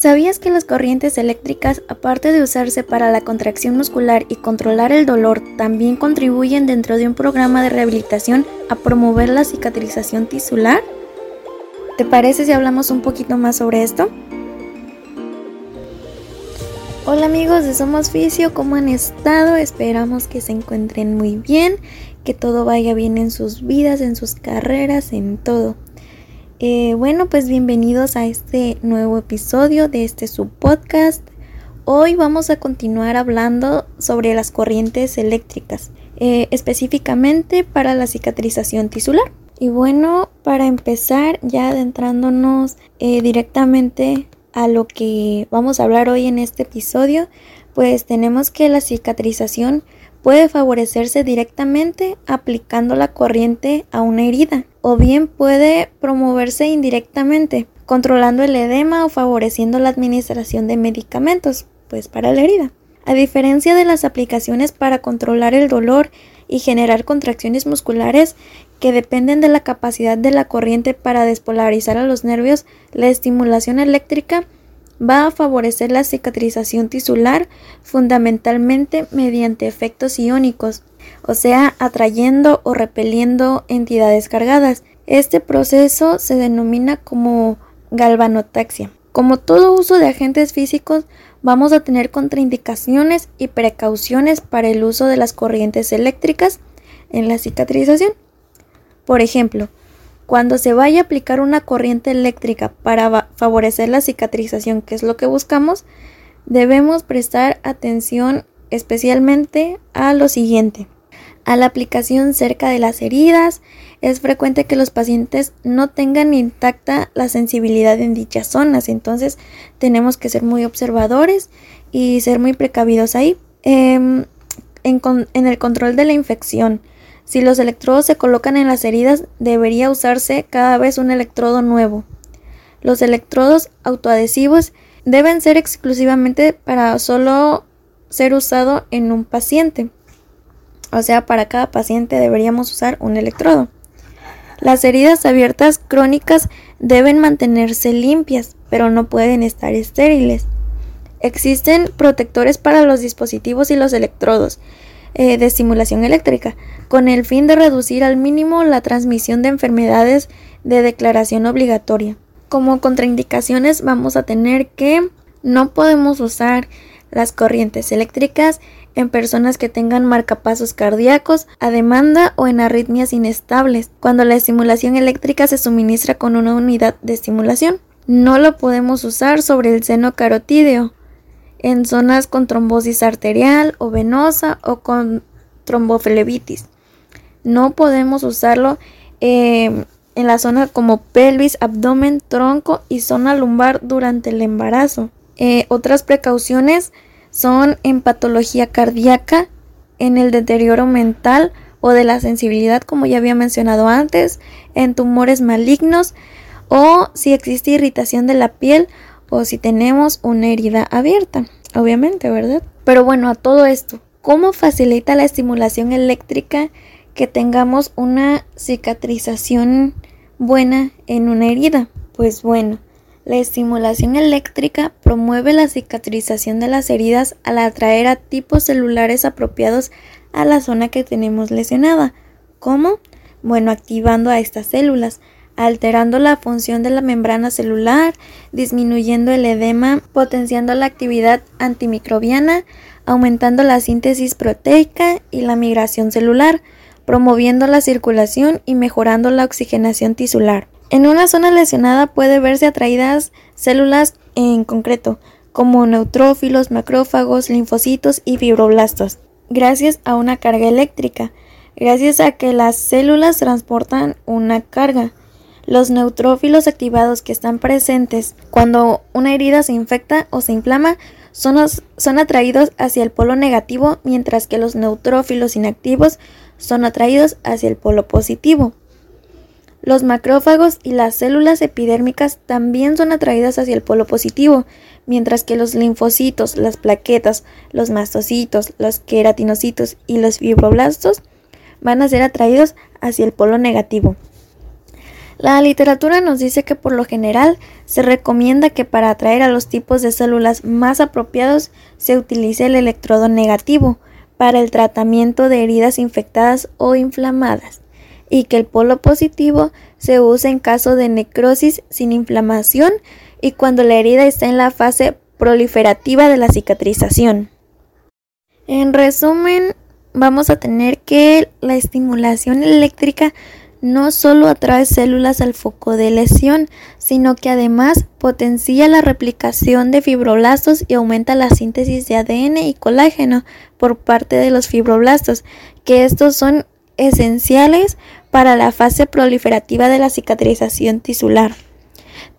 ¿Sabías que las corrientes eléctricas, aparte de usarse para la contracción muscular y controlar el dolor, también contribuyen dentro de un programa de rehabilitación a promover la cicatrización tisular? ¿Te parece si hablamos un poquito más sobre esto? Hola amigos de Somos Fisio, ¿cómo han estado? Esperamos que se encuentren muy bien, que todo vaya bien en sus vidas, en sus carreras, en todo. Eh, bueno, pues bienvenidos a este nuevo episodio de este subpodcast. Hoy vamos a continuar hablando sobre las corrientes eléctricas, eh, específicamente para la cicatrización tisular. Y bueno, para empezar, ya adentrándonos eh, directamente a lo que vamos a hablar hoy en este episodio, pues tenemos que la cicatrización puede favorecerse directamente aplicando la corriente a una herida o bien puede promoverse indirectamente controlando el edema o favoreciendo la administración de medicamentos pues para la herida. A diferencia de las aplicaciones para controlar el dolor y generar contracciones musculares que dependen de la capacidad de la corriente para despolarizar a los nervios, la estimulación eléctrica va a favorecer la cicatrización tisular fundamentalmente mediante efectos iónicos, o sea, atrayendo o repeliendo entidades cargadas. Este proceso se denomina como galvanotaxia. Como todo uso de agentes físicos, vamos a tener contraindicaciones y precauciones para el uso de las corrientes eléctricas en la cicatrización. Por ejemplo, cuando se vaya a aplicar una corriente eléctrica para favorecer la cicatrización, que es lo que buscamos, debemos prestar atención especialmente a lo siguiente. A la aplicación cerca de las heridas, es frecuente que los pacientes no tengan intacta la sensibilidad en dichas zonas, entonces tenemos que ser muy observadores y ser muy precavidos ahí. Em, en, en el control de la infección, si los electrodos se colocan en las heridas, debería usarse cada vez un electrodo nuevo. Los electrodos autoadhesivos deben ser exclusivamente para solo ser usado en un paciente. O sea, para cada paciente deberíamos usar un electrodo. Las heridas abiertas crónicas deben mantenerse limpias, pero no pueden estar estériles. Existen protectores para los dispositivos y los electrodos eh, de estimulación eléctrica, con el fin de reducir al mínimo la transmisión de enfermedades de declaración obligatoria. Como contraindicaciones vamos a tener que no podemos usar las corrientes eléctricas en personas que tengan marcapasos cardíacos a demanda o en arritmias inestables, cuando la estimulación eléctrica se suministra con una unidad de estimulación. No lo podemos usar sobre el seno carotídeo, en zonas con trombosis arterial o venosa o con tromboflebitis. No podemos usarlo em, en la zona como pelvis, abdomen, tronco y zona lumbar durante el embarazo. Eh, otras precauciones son en patología cardíaca, en el deterioro mental o de la sensibilidad, como ya había mencionado antes, en tumores malignos o si existe irritación de la piel o si tenemos una herida abierta, obviamente, ¿verdad? Pero bueno, a todo esto, ¿cómo facilita la estimulación eléctrica que tengamos una cicatrización buena en una herida? Pues bueno, la estimulación eléctrica promueve la cicatrización de las heridas al atraer a tipos celulares apropiados a la zona que tenemos lesionada. ¿Cómo? Bueno, activando a estas células alterando la función de la membrana celular, disminuyendo el edema, potenciando la actividad antimicrobiana, aumentando la síntesis proteica y la migración celular, promoviendo la circulación y mejorando la oxigenación tisular. En una zona lesionada puede verse atraídas células en concreto, como neutrófilos, macrófagos, linfocitos y fibroblastos, gracias a una carga eléctrica, gracias a que las células transportan una carga. Los neutrófilos activados que están presentes cuando una herida se infecta o se inflama son, son atraídos hacia el polo negativo, mientras que los neutrófilos inactivos son atraídos hacia el polo positivo. Los macrófagos y las células epidérmicas también son atraídas hacia el polo positivo, mientras que los linfocitos, las plaquetas, los mastocitos, los queratinocitos y los fibroblastos van a ser atraídos hacia el polo negativo. La literatura nos dice que por lo general se recomienda que para atraer a los tipos de células más apropiados se utilice el electrodo negativo para el tratamiento de heridas infectadas o inflamadas y que el polo positivo se use en caso de necrosis sin inflamación y cuando la herida está en la fase proliferativa de la cicatrización. En resumen, vamos a tener que la estimulación eléctrica no solo atrae células al foco de lesión, sino que además potencia la replicación de fibroblastos y aumenta la síntesis de ADN y colágeno por parte de los fibroblastos, que estos son esenciales para la fase proliferativa de la cicatrización tisular.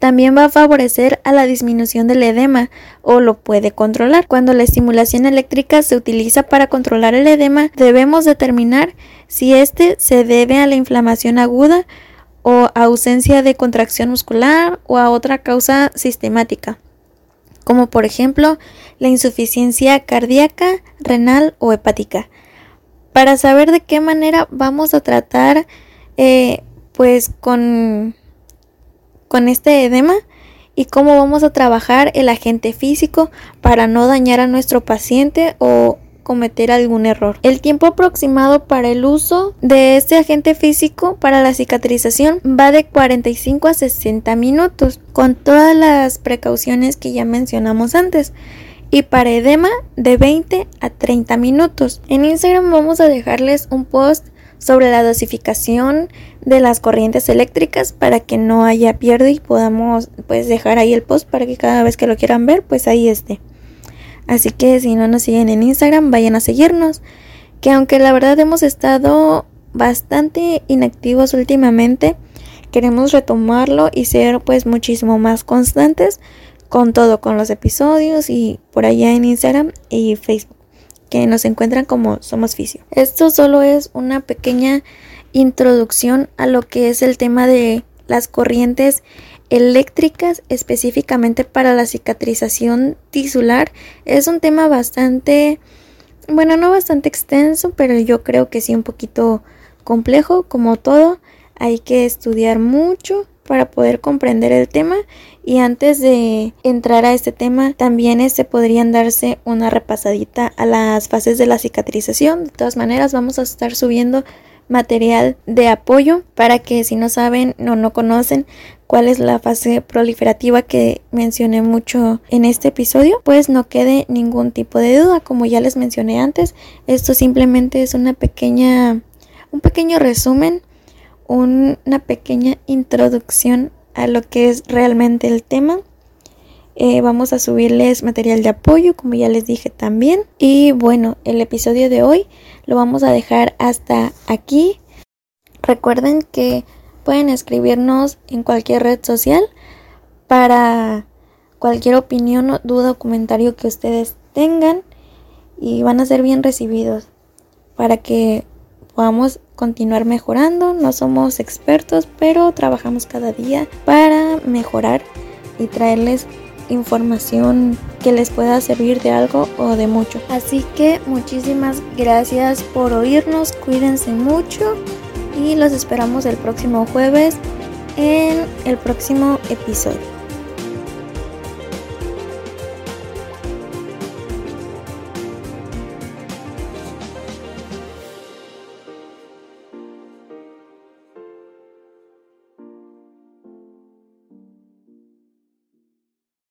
También va a favorecer a la disminución del edema o lo puede controlar. Cuando la estimulación eléctrica se utiliza para controlar el edema, debemos determinar si este se debe a la inflamación aguda o ausencia de contracción muscular o a otra causa sistemática, como por ejemplo la insuficiencia cardíaca, renal o hepática. Para saber de qué manera vamos a tratar eh, pues con con este edema y cómo vamos a trabajar el agente físico para no dañar a nuestro paciente o cometer algún error. El tiempo aproximado para el uso de este agente físico para la cicatrización va de 45 a 60 minutos, con todas las precauciones que ya mencionamos antes. Y para edema de 20 a 30 minutos. En Instagram vamos a dejarles un post sobre la dosificación de las corrientes eléctricas para que no haya pierde y podamos pues dejar ahí el post para que cada vez que lo quieran ver pues ahí esté. Así que si no nos siguen en Instagram vayan a seguirnos que aunque la verdad hemos estado bastante inactivos últimamente queremos retomarlo y ser pues muchísimo más constantes con todo con los episodios y por allá en Instagram y Facebook que nos encuentran como Somos Fisio. Esto solo es una pequeña introducción a lo que es el tema de las corrientes eléctricas específicamente para la cicatrización tisular. Es un tema bastante, bueno, no bastante extenso, pero yo creo que sí un poquito complejo, como todo. Hay que estudiar mucho para poder comprender el tema y antes de entrar a este tema también este podrían darse una repasadita a las fases de la cicatrización de todas maneras vamos a estar subiendo material de apoyo para que si no saben o no conocen cuál es la fase proliferativa que mencioné mucho en este episodio, pues no quede ningún tipo de duda. Como ya les mencioné antes, esto simplemente es una pequeña un pequeño resumen una pequeña introducción a lo que es realmente el tema. Eh, vamos a subirles material de apoyo, como ya les dije también. Y bueno, el episodio de hoy lo vamos a dejar hasta aquí. Recuerden que pueden escribirnos en cualquier red social para cualquier opinión, duda o comentario que ustedes tengan y van a ser bien recibidos para que podamos continuar mejorando. No somos expertos, pero trabajamos cada día para mejorar y traerles información que les pueda servir de algo o de mucho. Así que muchísimas gracias por oírnos, cuídense mucho y los esperamos el próximo jueves en el próximo episodio.